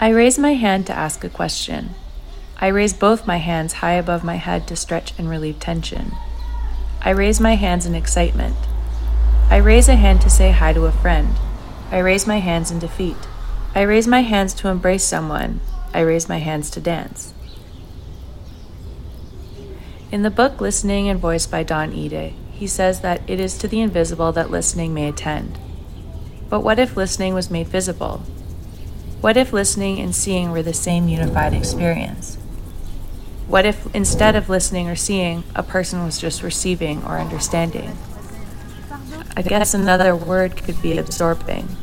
I raise my hand to ask a question. I raise both my hands high above my head to stretch and relieve tension. I raise my hands in excitement. I raise a hand to say hi to a friend. I raise my hands in defeat. I raise my hands to embrace someone. I raise my hands to dance. In the book Listening and Voice by Don Ihde, he says that it is to the invisible that listening may attend. But what if listening was made visible? What if listening and seeing were the same unified experience? What if instead of listening or seeing, a person was just receiving or understanding? I guess another word could be absorbing.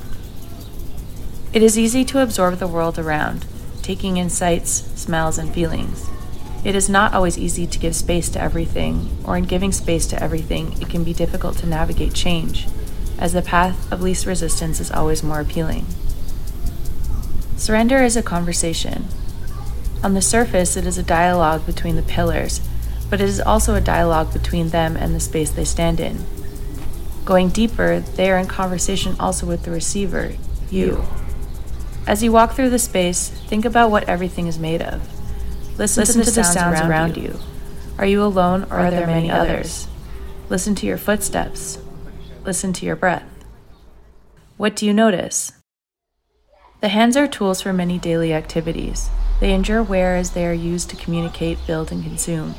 It is easy to absorb the world around, taking in sights, smells, and feelings. It is not always easy to give space to everything, or in giving space to everything, it can be difficult to navigate change, as the path of least resistance is always more appealing. Surrender is a conversation. On the surface, it is a dialogue between the pillars, but it is also a dialogue between them and the space they stand in. Going deeper, they are in conversation also with the receiver, you. As you walk through the space, think about what everything is made of. Listen, Listen to, the, to sounds, sounds around, you. you. Are you alone or are there many others? Listen to your footsteps. Listen to your breath. What do you notice? The hands are tools for many daily activities. They endure wear as they are used to communicate, build, and consume.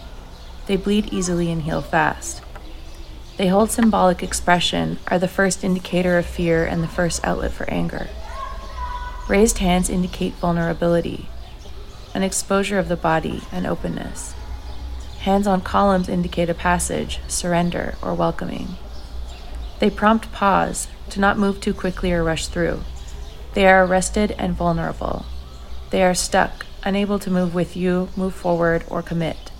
They bleed easily and heal fast. They hold symbolic expression, are the first indicator of fear and the first outlet for anger. Raised hands indicate vulnerability, an exposure of the body, and openness. Hands on columns indicate a passage, surrender, or welcoming. They prompt pause, to not move too quickly or rush through. They are arrested and vulnerable. They are stuck, unable to move with you, move forward, or commit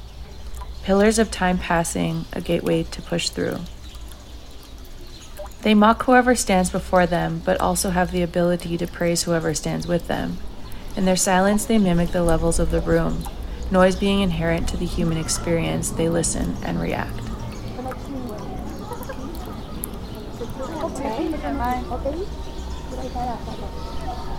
pillars of time passing, a gateway to push through. They mock whoever stands before them, but also have the ability to praise whoever stands with them. In their silence, they mimic the levels of the room. Noise being inherent to the human experience, they listen and react. Okay. 我给他俩。